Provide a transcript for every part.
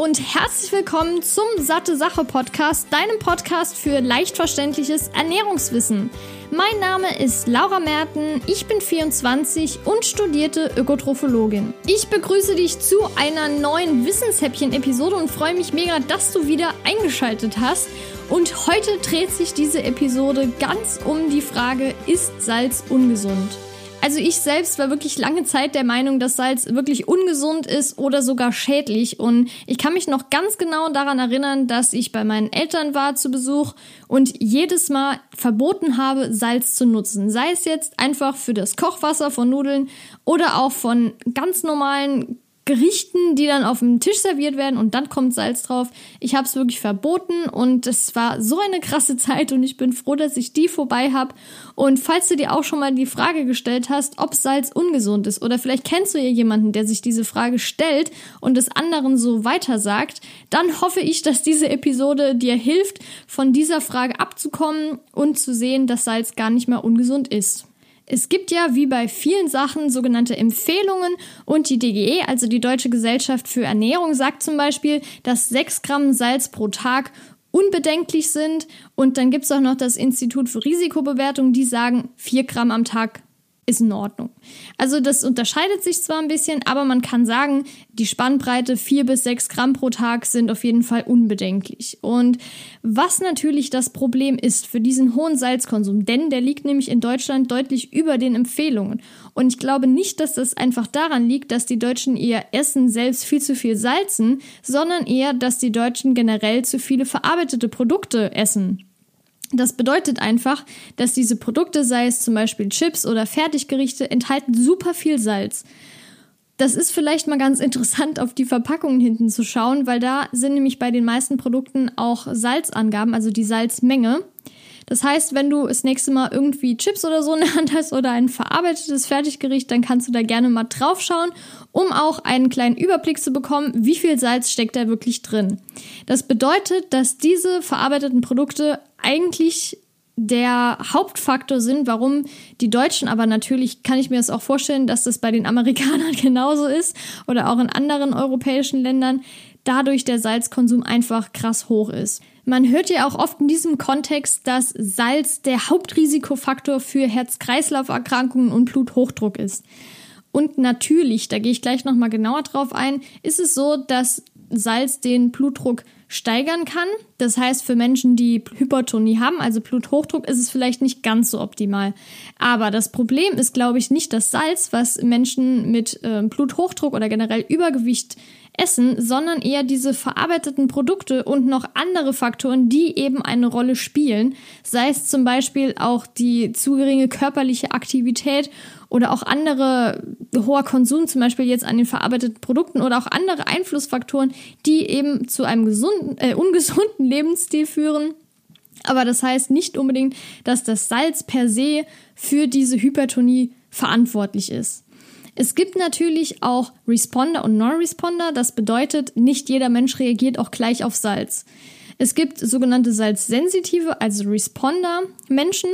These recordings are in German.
und herzlich willkommen zum Satte Sache Podcast, deinem Podcast für leicht verständliches Ernährungswissen. Mein Name ist Laura Merten, ich bin 24 und studierte Ökotrophologin. Ich begrüße dich zu einer neuen Wissenshäppchen-Episode und freue mich mega, dass du wieder eingeschaltet hast. Und heute dreht sich diese Episode ganz um die Frage, ist Salz ungesund? Also ich selbst war wirklich lange Zeit der Meinung, dass Salz wirklich ungesund ist oder sogar schädlich. Und ich kann mich noch ganz genau daran erinnern, dass ich bei meinen Eltern war zu Besuch und jedes Mal verboten habe, Salz zu nutzen. Sei es jetzt einfach für das Kochwasser von Nudeln oder auch von ganz normalen Gerichten, die dann auf dem Tisch serviert werden und dann kommt Salz drauf. Ich habe es wirklich verboten und es war so eine krasse Zeit und ich bin froh, dass ich die vorbei habe. Und falls du dir auch schon mal die Frage gestellt hast, ob Salz ungesund ist oder vielleicht kennst du ja jemanden, der sich diese Frage stellt und es anderen so weitersagt, dann hoffe ich, dass diese Episode dir hilft, von dieser Frage abzukommen und zu sehen, dass Salz gar nicht mehr ungesund ist. Es gibt ja wie bei vielen Sachen sogenannte Empfehlungen und die DGE, also die Deutsche Gesellschaft für Ernährung, sagt zum Beispiel, dass 6 Gramm Salz pro Tag unbedenklich sind. Und dann gibt es auch noch das Institut für Risikobewertung, die sagen, 4 Gramm am Tag ist in Ordnung. Also das unterscheidet sich zwar ein bisschen, aber man kann sagen, die Spannbreite 4 bis 6 Gramm pro Tag sind auf jeden Fall unbedenklich. Und was natürlich das Problem ist für diesen hohen Salzkonsum, denn der liegt nämlich in Deutschland deutlich über den Empfehlungen. Und ich glaube nicht, dass das einfach daran liegt, dass die Deutschen ihr Essen selbst viel zu viel salzen, sondern eher, dass die Deutschen generell zu viele verarbeitete Produkte essen. Das bedeutet einfach, dass diese Produkte, sei es zum Beispiel Chips oder Fertiggerichte, enthalten super viel Salz. Das ist vielleicht mal ganz interessant, auf die Verpackungen hinten zu schauen, weil da sind nämlich bei den meisten Produkten auch Salzangaben, also die Salzmenge. Das heißt, wenn du das nächste Mal irgendwie Chips oder so in der Hand hast oder ein verarbeitetes Fertiggericht, dann kannst du da gerne mal drauf schauen, um auch einen kleinen Überblick zu bekommen, wie viel Salz steckt da wirklich drin. Das bedeutet, dass diese verarbeiteten Produkte eigentlich der Hauptfaktor sind, warum die Deutschen, aber natürlich kann ich mir das auch vorstellen, dass das bei den Amerikanern genauso ist oder auch in anderen europäischen Ländern, dadurch der Salzkonsum einfach krass hoch ist. Man hört ja auch oft in diesem Kontext, dass Salz der Hauptrisikofaktor für Herz-Kreislauf-Erkrankungen und Bluthochdruck ist. Und natürlich, da gehe ich gleich nochmal genauer drauf ein, ist es so, dass Salz den Blutdruck steigern kann. Das heißt, für Menschen, die Hypertonie haben, also Bluthochdruck, ist es vielleicht nicht ganz so optimal. Aber das Problem ist, glaube ich, nicht das Salz, was Menschen mit äh, Bluthochdruck oder generell Übergewicht essen, sondern eher diese verarbeiteten Produkte und noch andere Faktoren, die eben eine Rolle spielen. Sei es zum Beispiel auch die zu geringe körperliche Aktivität oder auch andere hoher Konsum, zum Beispiel jetzt an den verarbeiteten Produkten oder auch andere Einflussfaktoren, die eben zu einem gesunden, äh, ungesunden Lebensstil führen. Aber das heißt nicht unbedingt, dass das Salz per se für diese Hypertonie verantwortlich ist. Es gibt natürlich auch Responder und Non-Responder. Das bedeutet, nicht jeder Mensch reagiert auch gleich auf Salz. Es gibt sogenannte Salzsensitive, also Responder-Menschen,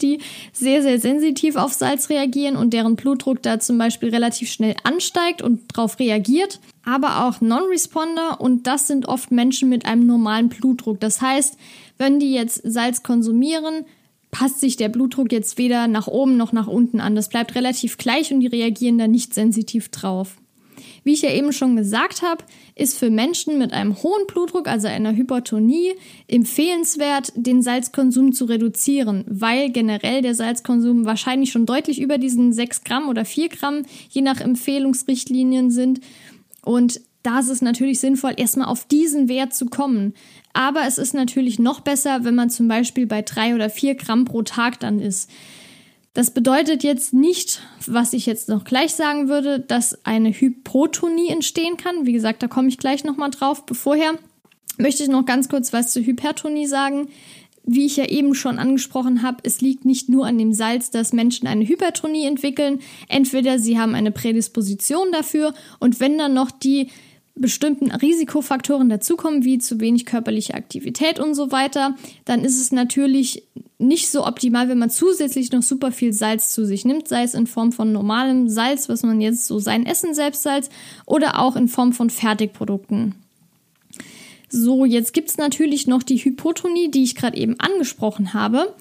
die sehr, sehr sensitiv auf Salz reagieren und deren Blutdruck da zum Beispiel relativ schnell ansteigt und darauf reagiert. Aber auch Non-Responder und das sind oft Menschen mit einem normalen Blutdruck. Das heißt, wenn die jetzt Salz konsumieren, passt sich der Blutdruck jetzt weder nach oben noch nach unten an. Das bleibt relativ gleich und die reagieren da nicht sensitiv drauf. Wie ich ja eben schon gesagt habe, ist für Menschen mit einem hohen Blutdruck, also einer Hypertonie, empfehlenswert, den Salzkonsum zu reduzieren, weil generell der Salzkonsum wahrscheinlich schon deutlich über diesen 6 Gramm oder 4 Gramm, je nach Empfehlungsrichtlinien sind. Und da ist es natürlich sinnvoll, erstmal auf diesen Wert zu kommen. Aber es ist natürlich noch besser, wenn man zum Beispiel bei drei oder vier Gramm pro Tag dann ist. Das bedeutet jetzt nicht, was ich jetzt noch gleich sagen würde, dass eine Hypotonie entstehen kann. Wie gesagt, da komme ich gleich nochmal drauf. Bevorher möchte ich noch ganz kurz was zur Hypertonie sagen. Wie ich ja eben schon angesprochen habe, es liegt nicht nur an dem Salz, dass Menschen eine Hypertonie entwickeln. Entweder sie haben eine Prädisposition dafür und wenn dann noch die bestimmten Risikofaktoren dazukommen, wie zu wenig körperliche Aktivität und so weiter, dann ist es natürlich nicht so optimal, wenn man zusätzlich noch super viel Salz zu sich nimmt, sei es in Form von normalem Salz, was man jetzt so sein Essen selbst salzt, oder auch in Form von Fertigprodukten. So, jetzt gibt es natürlich noch die Hypotonie, die ich gerade eben angesprochen habe.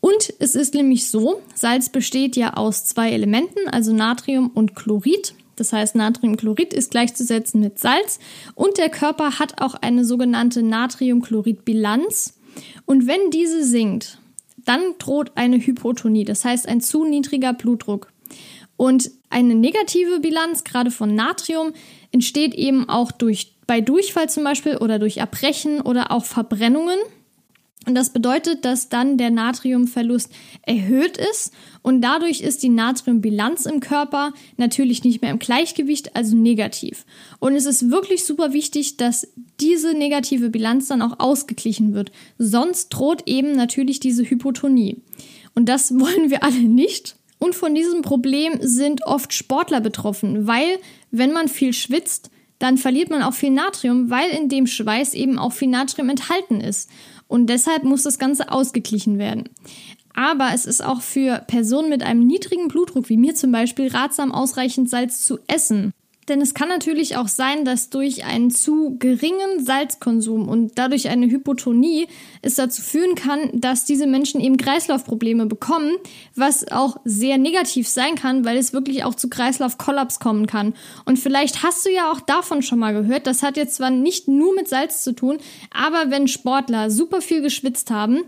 Und es ist nämlich so, Salz besteht ja aus zwei Elementen, also Natrium und Chlorid. Das heißt, Natriumchlorid ist gleichzusetzen mit Salz und der Körper hat auch eine sogenannte Natriumchlorid-Bilanz. Und wenn diese sinkt, dann droht eine Hypotonie, das heißt ein zu niedriger Blutdruck. Und eine negative Bilanz, gerade von Natrium, entsteht eben auch durch, bei Durchfall zum Beispiel oder durch Erbrechen oder auch Verbrennungen. Und das bedeutet, dass dann der Natriumverlust erhöht ist und dadurch ist die Natriumbilanz im Körper natürlich nicht mehr im Gleichgewicht, also negativ. Und es ist wirklich super wichtig, dass diese negative Bilanz dann auch ausgeglichen wird. Sonst droht eben natürlich diese Hypotonie. Und das wollen wir alle nicht. Und von diesem Problem sind oft Sportler betroffen, weil wenn man viel schwitzt, dann verliert man auch viel Natrium, weil in dem Schweiß eben auch viel Natrium enthalten ist. Und deshalb muss das Ganze ausgeglichen werden. Aber es ist auch für Personen mit einem niedrigen Blutdruck, wie mir zum Beispiel, ratsam, ausreichend Salz zu essen. Denn es kann natürlich auch sein, dass durch einen zu geringen Salzkonsum und dadurch eine Hypotonie es dazu führen kann, dass diese Menschen eben Kreislaufprobleme bekommen, was auch sehr negativ sein kann, weil es wirklich auch zu Kreislaufkollaps kommen kann. Und vielleicht hast du ja auch davon schon mal gehört, das hat jetzt zwar nicht nur mit Salz zu tun, aber wenn Sportler super viel geschwitzt haben,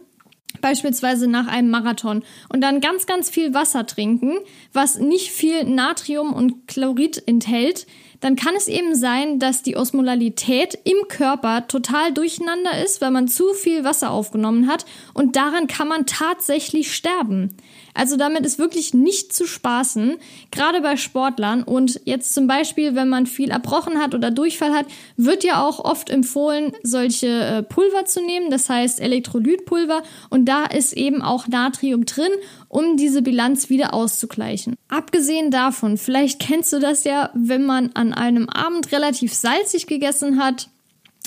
beispielsweise nach einem Marathon und dann ganz, ganz viel Wasser trinken, was nicht viel Natrium und Chlorid enthält, dann kann es eben sein, dass die Osmolalität im Körper total durcheinander ist, weil man zu viel Wasser aufgenommen hat und daran kann man tatsächlich sterben. Also damit ist wirklich nicht zu spaßen, gerade bei Sportlern. Und jetzt zum Beispiel, wenn man viel erbrochen hat oder Durchfall hat, wird ja auch oft empfohlen, solche äh, Pulver zu nehmen, das heißt Elektrolytpulver. Und da ist eben auch Natrium drin, um diese Bilanz wieder auszugleichen. Abgesehen davon, vielleicht kennst du das ja, wenn man an einem Abend relativ salzig gegessen hat,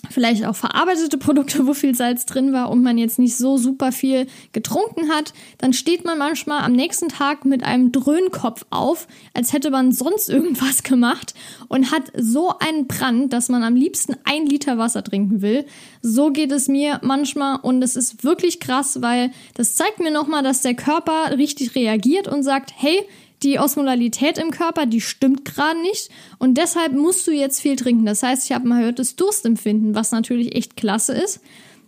vielleicht auch verarbeitete Produkte, wo viel Salz drin war und man jetzt nicht so super viel getrunken hat, dann steht man manchmal am nächsten Tag mit einem Dröhnkopf auf, als hätte man sonst irgendwas gemacht und hat so einen Brand, dass man am liebsten ein Liter Wasser trinken will. So geht es mir manchmal und es ist wirklich krass, weil das zeigt mir nochmal, dass der Körper richtig reagiert und sagt, hey, die Osmolalität im Körper, die stimmt gerade nicht und deshalb musst du jetzt viel trinken. Das heißt, ich habe ein erhöhtes Durstempfinden, was natürlich echt klasse ist,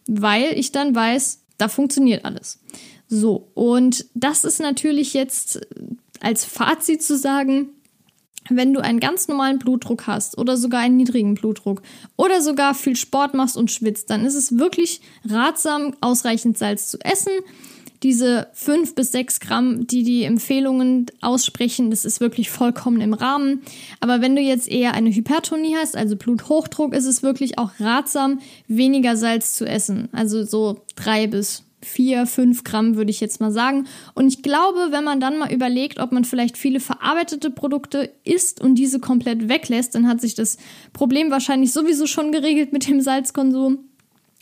weil ich dann weiß, da funktioniert alles. So, und das ist natürlich jetzt als Fazit zu sagen, wenn du einen ganz normalen Blutdruck hast oder sogar einen niedrigen Blutdruck oder sogar viel Sport machst und schwitzt, dann ist es wirklich ratsam, ausreichend Salz zu essen diese fünf bis sechs Gramm, die die Empfehlungen aussprechen, das ist wirklich vollkommen im Rahmen. Aber wenn du jetzt eher eine Hypertonie hast, also Bluthochdruck, ist es wirklich auch ratsam, weniger Salz zu essen. Also so drei bis vier, fünf Gramm würde ich jetzt mal sagen. Und ich glaube, wenn man dann mal überlegt, ob man vielleicht viele verarbeitete Produkte isst und diese komplett weglässt, dann hat sich das Problem wahrscheinlich sowieso schon geregelt mit dem Salzkonsum.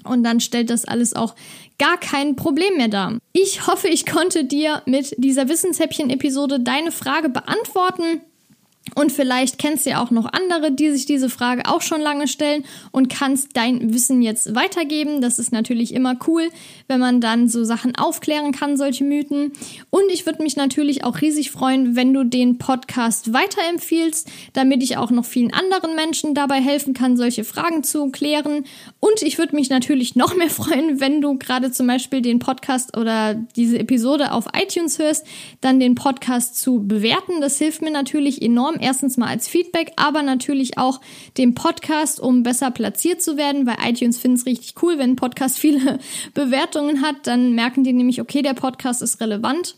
Und dann stellt das alles auch gar kein Problem mehr dar. Ich hoffe, ich konnte dir mit dieser Wissenshäppchen-Episode deine Frage beantworten. Und vielleicht kennst du ja auch noch andere, die sich diese Frage auch schon lange stellen und kannst dein Wissen jetzt weitergeben. Das ist natürlich immer cool, wenn man dann so Sachen aufklären kann, solche Mythen. Und ich würde mich natürlich auch riesig freuen, wenn du den Podcast weiterempfiehlst, damit ich auch noch vielen anderen Menschen dabei helfen kann, solche Fragen zu klären. Und ich würde mich natürlich noch mehr freuen, wenn du gerade zum Beispiel den Podcast oder diese Episode auf iTunes hörst, dann den Podcast zu bewerten. Das hilft mir natürlich enorm Erstens mal als Feedback, aber natürlich auch dem Podcast, um besser platziert zu werden, weil iTunes findet es richtig cool, wenn ein Podcast viele Bewertungen hat, dann merken die nämlich, okay, der Podcast ist relevant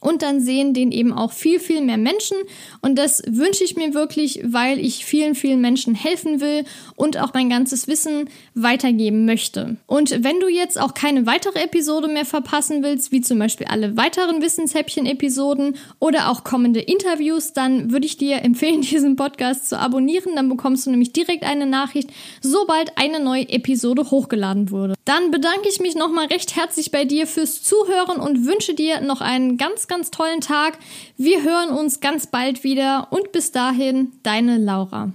und dann sehen den eben auch viel, viel mehr Menschen. Und das wünsche ich mir wirklich, weil ich vielen, vielen Menschen helfen will und auch mein ganzes Wissen weitergeben möchte. Und wenn du jetzt auch keine weitere Episode mehr verpassen willst, wie zum Beispiel alle weiteren Wissenshäppchen-Episoden oder auch kommende Interviews, dann würde ich dir empfehlen, diesen Podcast zu abonnieren. Dann bekommst du nämlich direkt eine Nachricht, sobald eine neue Episode hochgeladen wurde. Dann bedanke ich mich nochmal recht herzlich bei dir fürs Zuhören und wünsche dir noch einen ganz tollen Tag. Wir hören uns ganz bald wieder und bis dahin, deine Laura.